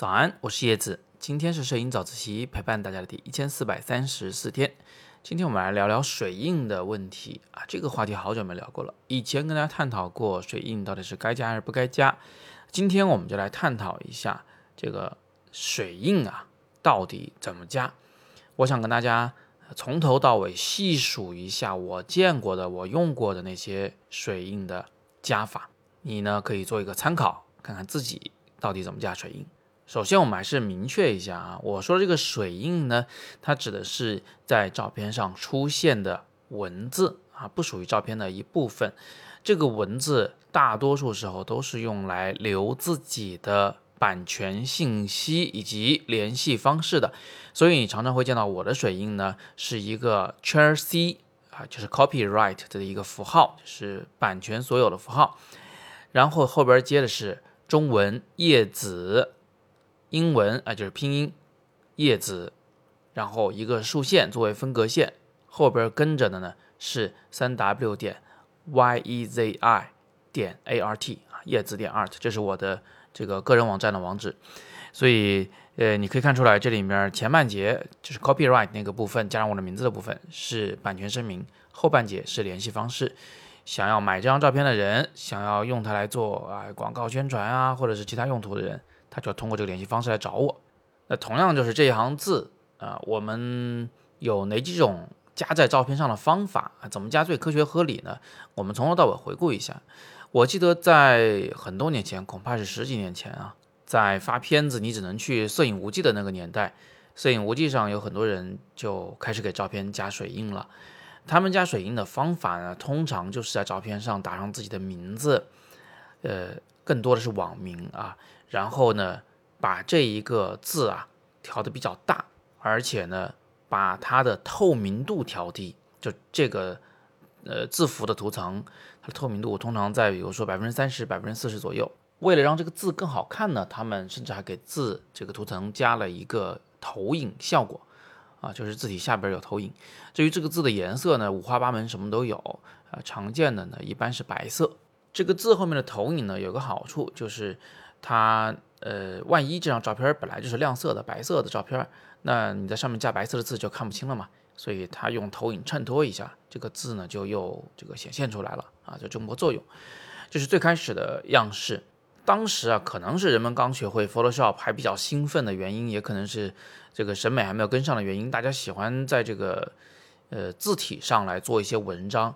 早安，我是叶子。今天是摄影早自习陪伴大家的第一千四百三十四天。今天我们来聊聊水印的问题啊，这个话题好久没聊过了。以前跟大家探讨过水印到底是该加还是不该加，今天我们就来探讨一下这个水印啊到底怎么加。我想跟大家从头到尾细数一下我见过的、我用过的那些水印的加法，你呢可以做一个参考，看看自己到底怎么加水印。首先，我们还是明确一下啊，我说这个水印呢，它指的是在照片上出现的文字啊，不属于照片的一部分。这个文字大多数时候都是用来留自己的版权信息以及联系方式的，所以你常常会见到我的水印呢，是一个圈 C 啊，就是 copyright 的一个符号，是版权所有的符号，然后后边接的是中文叶子。英文啊，就是拼音叶子，然后一个竖线作为分隔线，后边跟着的呢是三 w 点 y e z i 点 a r t 啊，叶子点 art，这是我的这个个人网站的网址。所以呃，你可以看出来，这里面前半节就是 copyright 那个部分，加上我的名字的部分是版权声明，后半节是联系方式。想要买这张照片的人，想要用它来做啊广告宣传啊，或者是其他用途的人。他就要通过这个联系方式来找我。那同样就是这一行字啊，我们有哪几种加在照片上的方法啊？怎么加最科学合理呢？我们从头到尾回顾一下。我记得在很多年前，恐怕是十几年前啊，在发片子你只能去摄影无忌的那个年代，摄影无忌上有很多人就开始给照片加水印了。他们加水印的方法呢，通常就是在照片上打上自己的名字，呃，更多的是网名啊。然后呢，把这一个字啊调的比较大，而且呢，把它的透明度调低。就这个呃字符的图层，它的透明度通常在比如说百分之三十、百分之四十左右。为了让这个字更好看呢，他们甚至还给字这个图层加了一个投影效果啊，就是字体下边有投影。至于这个字的颜色呢，五花八门，什么都有啊。常见的呢一般是白色。这个字后面的投影呢有个好处就是。它呃，万一这张照片本来就是亮色的白色的照片，那你在上面加白色的字就看不清了嘛。所以它用投影衬托一下，这个字呢就又这个显现出来了啊，就这么个作用。这是最开始的样式。当时啊，可能是人们刚学会 Photoshop 还比较兴奋的原因，也可能是这个审美还没有跟上的原因，大家喜欢在这个呃字体上来做一些文章。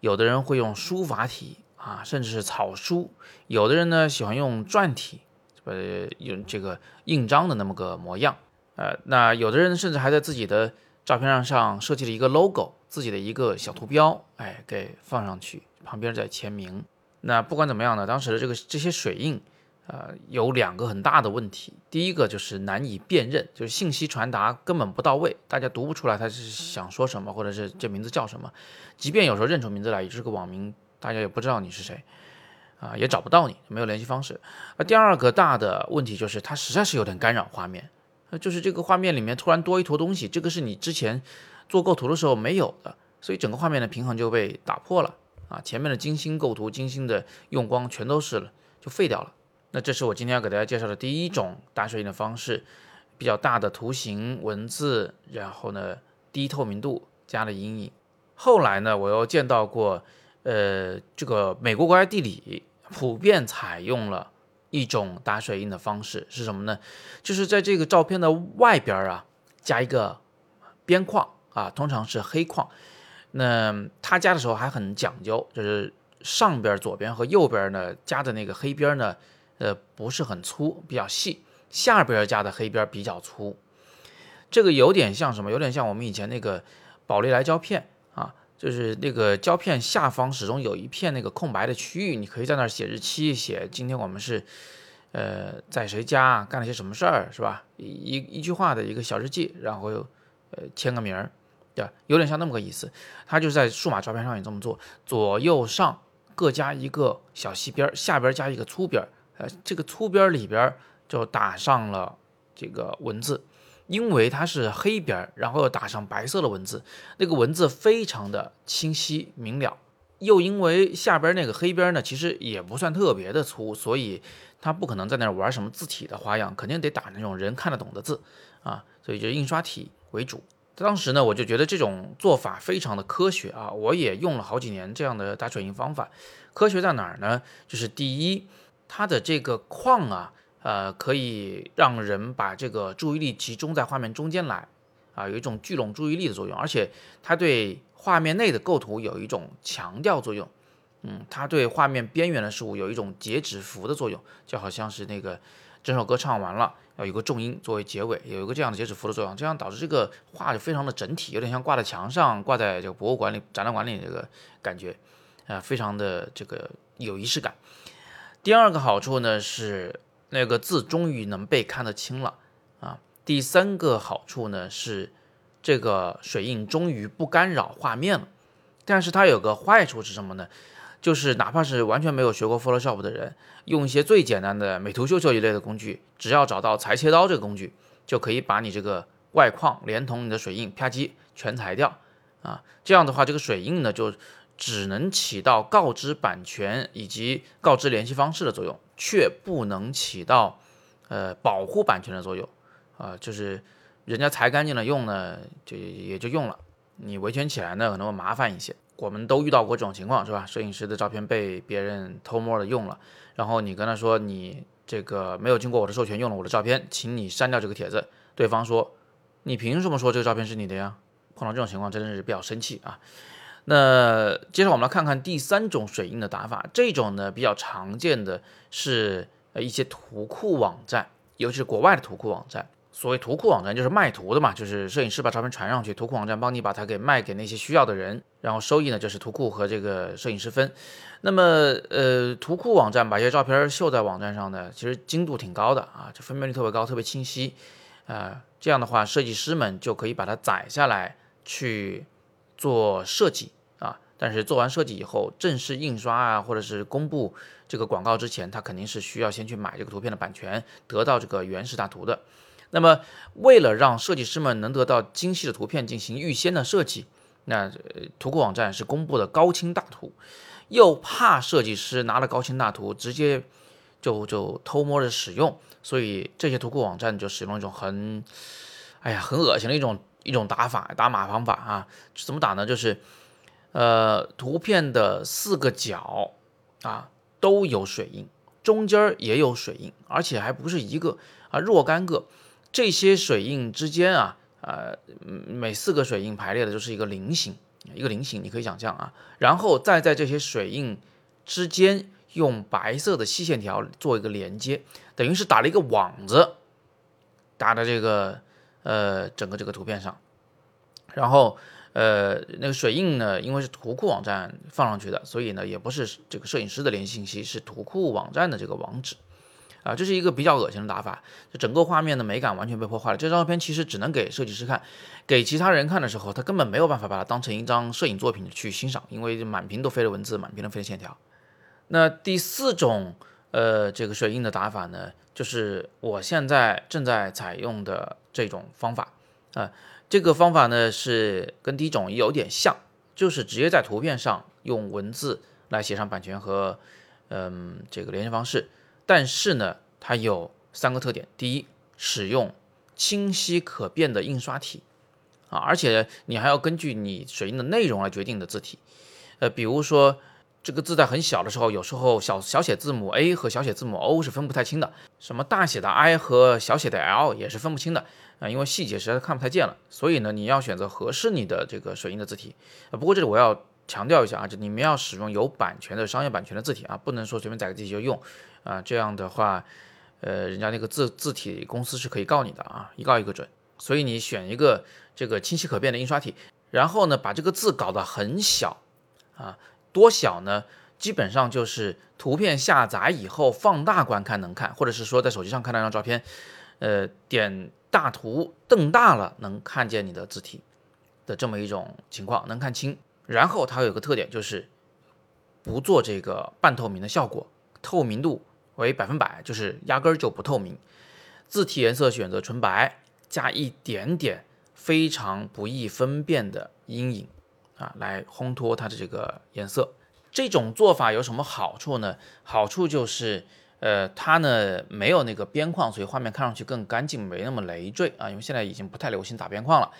有的人会用书法体。啊，甚至是草书，有的人呢喜欢用篆体，呃，用这个印章的那么个模样，呃，那有的人甚至还在自己的照片上上设计了一个 logo，自己的一个小图标，哎，给放上去，旁边再签名。那不管怎么样呢，当时的这个这些水印，呃，有两个很大的问题，第一个就是难以辨认，就是信息传达根本不到位，大家读不出来他是想说什么，或者是这名字叫什么，即便有时候认出名字来，也是个网名。大家也不知道你是谁，啊，也找不到你，没有联系方式。那第二个大的问题就是，它实在是有点干扰画面，那，就是这个画面里面突然多一坨东西，这个是你之前做构图的时候没有的，所以整个画面的平衡就被打破了，啊，前面的精心构图、精心的用光全都是了，就废掉了。那这是我今天要给大家介绍的第一种打水印的方式，比较大的图形、文字，然后呢低透明度加了阴影。后来呢，我又见到过。呃，这个美国国家地理普遍采用了一种打水印的方式是什么呢？就是在这个照片的外边啊加一个边框啊，通常是黑框。那他加的时候还很讲究，就是上边左边和右边呢加的那个黑边呢，呃不是很粗，比较细；下边加的黑边比较粗。这个有点像什么？有点像我们以前那个宝丽来胶片。就是那个胶片下方始终有一片那个空白的区域，你可以在那儿写日期，写今天我们是，呃，在谁家干了些什么事儿，是吧？一一句话的一个小日记，然后呃签个名儿，对有点像那么个意思。它就是在数码照片上也这么做，左右上各加一个小细边，下边加一个粗边，呃，这个粗边里边就打上了这个文字。因为它是黑边儿，然后又打上白色的文字，那个文字非常的清晰明了。又因为下边那个黑边呢，其实也不算特别的粗，所以它不可能在那玩什么字体的花样，肯定得打那种人看得懂的字啊，所以就印刷体为主。当时呢，我就觉得这种做法非常的科学啊，我也用了好几年这样的打水印方法。科学在哪儿呢？就是第一，它的这个框啊，呃，可以让人把这个注意力集中在画面中间来啊，有一种聚拢注意力的作用，而且它对。画面内的构图有一种强调作用，嗯，它对画面边缘的事物有一种截止符的作用，就好像是那个整首歌唱完了，要有个重音作为结尾，有一个这样的截止符的作用，这样导致这个画就非常的整体，有点像挂在墙上、挂在这个博物馆里、展览馆里这个感觉，啊，非常的这个有仪式感。第二个好处呢是那个字终于能被看得清了啊。第三个好处呢是。这个水印终于不干扰画面了，但是它有个坏处是什么呢？就是哪怕是完全没有学过 Photoshop 的人，用一些最简单的美图秀秀一类的工具，只要找到裁切刀这个工具，就可以把你这个外框连同你的水印啪叽全裁掉啊。这样的话，这个水印呢就只能起到告知版权以及告知联系方式的作用，却不能起到呃保护版权的作用啊，就是。人家裁干净了用呢，就也就用了。你维权起来呢，可能会麻烦一些。我们都遇到过这种情况，是吧？摄影师的照片被别人偷摸的用了，然后你跟他说你这个没有经过我的授权用了我的照片，请你删掉这个帖子。对方说你凭什么说这个照片是你的呀？碰到这种情况真的是比较生气啊。那接着我们来看看第三种水印的打法，这种呢比较常见的是呃一些图库网站，尤其是国外的图库网站。所谓图库网站就是卖图的嘛，就是摄影师把照片传上去，图库网站帮你把它给卖给那些需要的人，然后收益呢就是图库和这个摄影师分。那么，呃，图库网站把一些照片秀在网站上呢，其实精度挺高的啊，这分辨率特别高，特别清晰，啊，这样的话，设计师们就可以把它载下来去做设计。但是做完设计以后，正式印刷啊，或者是公布这个广告之前，他肯定是需要先去买这个图片的版权，得到这个原始大图的。那么，为了让设计师们能得到精细的图片进行预先的设计，那图库网站是公布的高清大图，又怕设计师拿了高清大图直接就就偷摸着使用，所以这些图库网站就使用一种很，哎呀，很恶心的一种一种打法打码方法啊，怎么打呢？就是，呃，图片的四个角啊都有水印，中间儿也有水印，而且还不是一个啊，若干个。这些水印之间啊，呃，每四个水印排列的就是一个菱形，一个菱形，你可以想象啊，然后再在这些水印之间用白色的细线条做一个连接，等于是打了一个网子，打在这个呃整个这个图片上，然后呃那个水印呢，因为是图库网站放上去的，所以呢也不是这个摄影师的联系信息，是图库网站的这个网址。啊，这是一个比较恶心的打法，就整个画面的美感完全被破坏了。这张照片其实只能给设计师看，给其他人看的时候，他根本没有办法把它当成一张摄影作品去欣赏，因为满屏都飞的文字，满屏都飞的线条。那第四种，呃，这个水印的打法呢，就是我现在正在采用的这种方法。啊，这个方法呢是跟第一种有点像，就是直接在图片上用文字来写上版权和，嗯，这个联系方式。但是呢，它有三个特点：第一，使用清晰可辨的印刷体啊，而且你还要根据你水印的内容来决定的字体。呃，比如说这个字在很小的时候，有时候小小写字母 a 和小写字母 o 是分不太清的，什么大写的 i 和小写的 l 也是分不清的啊，因为细节实在看不太见了。所以呢，你要选择合适你的这个水印的字体。啊，不过这里我要强调一下啊，就你们要使用有版权的商业版权的字体啊，不能说随便载个字体就用。啊，这样的话，呃，人家那个字字体公司是可以告你的啊，一告一个准。所以你选一个这个清晰可辨的印刷体，然后呢，把这个字搞得很小啊，多小呢？基本上就是图片下载以后放大观看能看，或者是说在手机上看那张照片，呃，点大图瞪大了能看见你的字体的这么一种情况，能看清。然后它有个特点就是不做这个半透明的效果，透明度。为百分百，就是压根儿就不透明。字体颜色选择纯白，加一点点非常不易分辨的阴影啊，来烘托它的这个颜色。这种做法有什么好处呢？好处就是，呃，它呢没有那个边框，所以画面看上去更干净，没那么累赘啊。因为现在已经不太流行打边框了。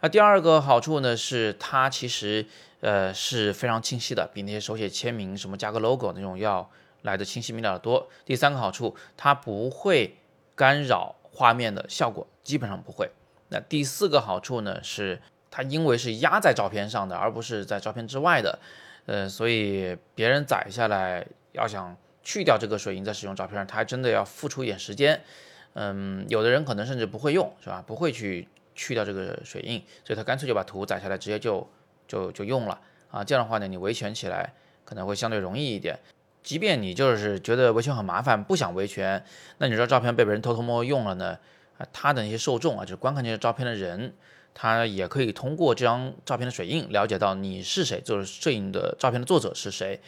那第二个好处呢，是它其实呃是非常清晰的，比那些手写签名什么加个 logo 那种要来的清晰明了的多。第三个好处，它不会干扰画面的效果，基本上不会。那第四个好处呢，是它因为是压在照片上的，而不是在照片之外的，呃，所以别人载下来要想去掉这个水印再使用照片上，他还真的要付出一点时间。嗯，有的人可能甚至不会用，是吧？不会去。去掉这个水印，所以他干脆就把图载下来，直接就就就用了啊。这样的话呢，你维权起来可能会相对容易一点。即便你就是觉得维权很麻烦，不想维权，那你这照片被别人偷偷摸摸用了呢？啊，他的那些受众啊，就是观看这些照片的人，他也可以通过这张照片的水印了解到你是谁，就是摄影的照片的作者是谁，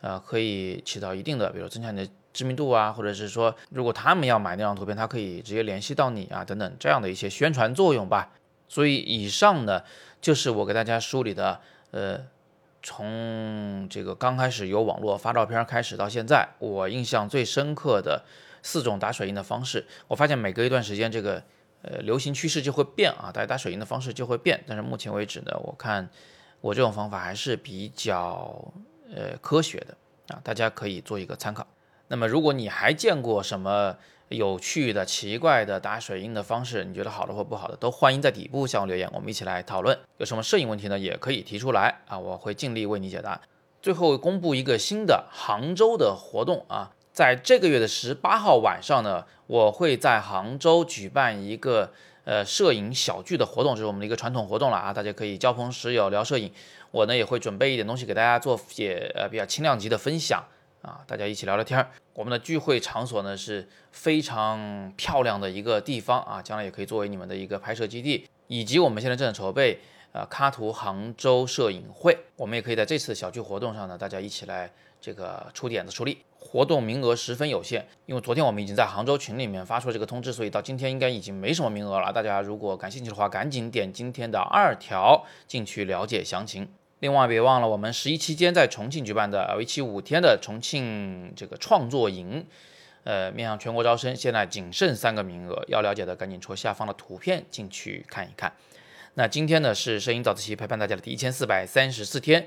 呃，可以起到一定的，比如增加你的。知名度啊，或者是说，如果他们要买那张图片，他可以直接联系到你啊，等等这样的一些宣传作用吧。所以以上呢，就是我给大家梳理的，呃，从这个刚开始有网络发照片开始到现在，我印象最深刻的四种打水印的方式。我发现每隔一段时间，这个呃流行趋势就会变啊，大家打水印的方式就会变。但是目前为止呢，我看我这种方法还是比较呃科学的啊，大家可以做一个参考。那么，如果你还见过什么有趣的、奇怪的打水印的方式，你觉得好的或不好的，都欢迎在底部向我留言，我们一起来讨论。有什么摄影问题呢，也可以提出来啊，我会尽力为你解答。最后公布一个新的杭州的活动啊，在这个月的十八号晚上呢，我会在杭州举办一个呃摄影小聚的活动，这是我们的一个传统活动了啊，大家可以交朋识友聊摄影。我呢也会准备一点东西给大家做些呃比较轻量级的分享。啊，大家一起聊聊天儿。我们的聚会场所呢是非常漂亮的一个地方啊，将来也可以作为你们的一个拍摄基地。以及我们现在正在筹备呃喀图杭州摄影会，我们也可以在这次小聚活动上呢，大家一起来这个出点子出力。活动名额十分有限，因为昨天我们已经在杭州群里面发出了这个通知，所以到今天应该已经没什么名额了。大家如果感兴趣的话，赶紧点今天的二条进去了解详情。另外，别忘了我们十一期间在重庆举办的为期五天的重庆这个创作营，呃，面向全国招生，现在仅剩三个名额，要了解的赶紧戳下方的图片进去看一看。那今天呢是摄影早自习陪伴大家的第一千四百三十四天，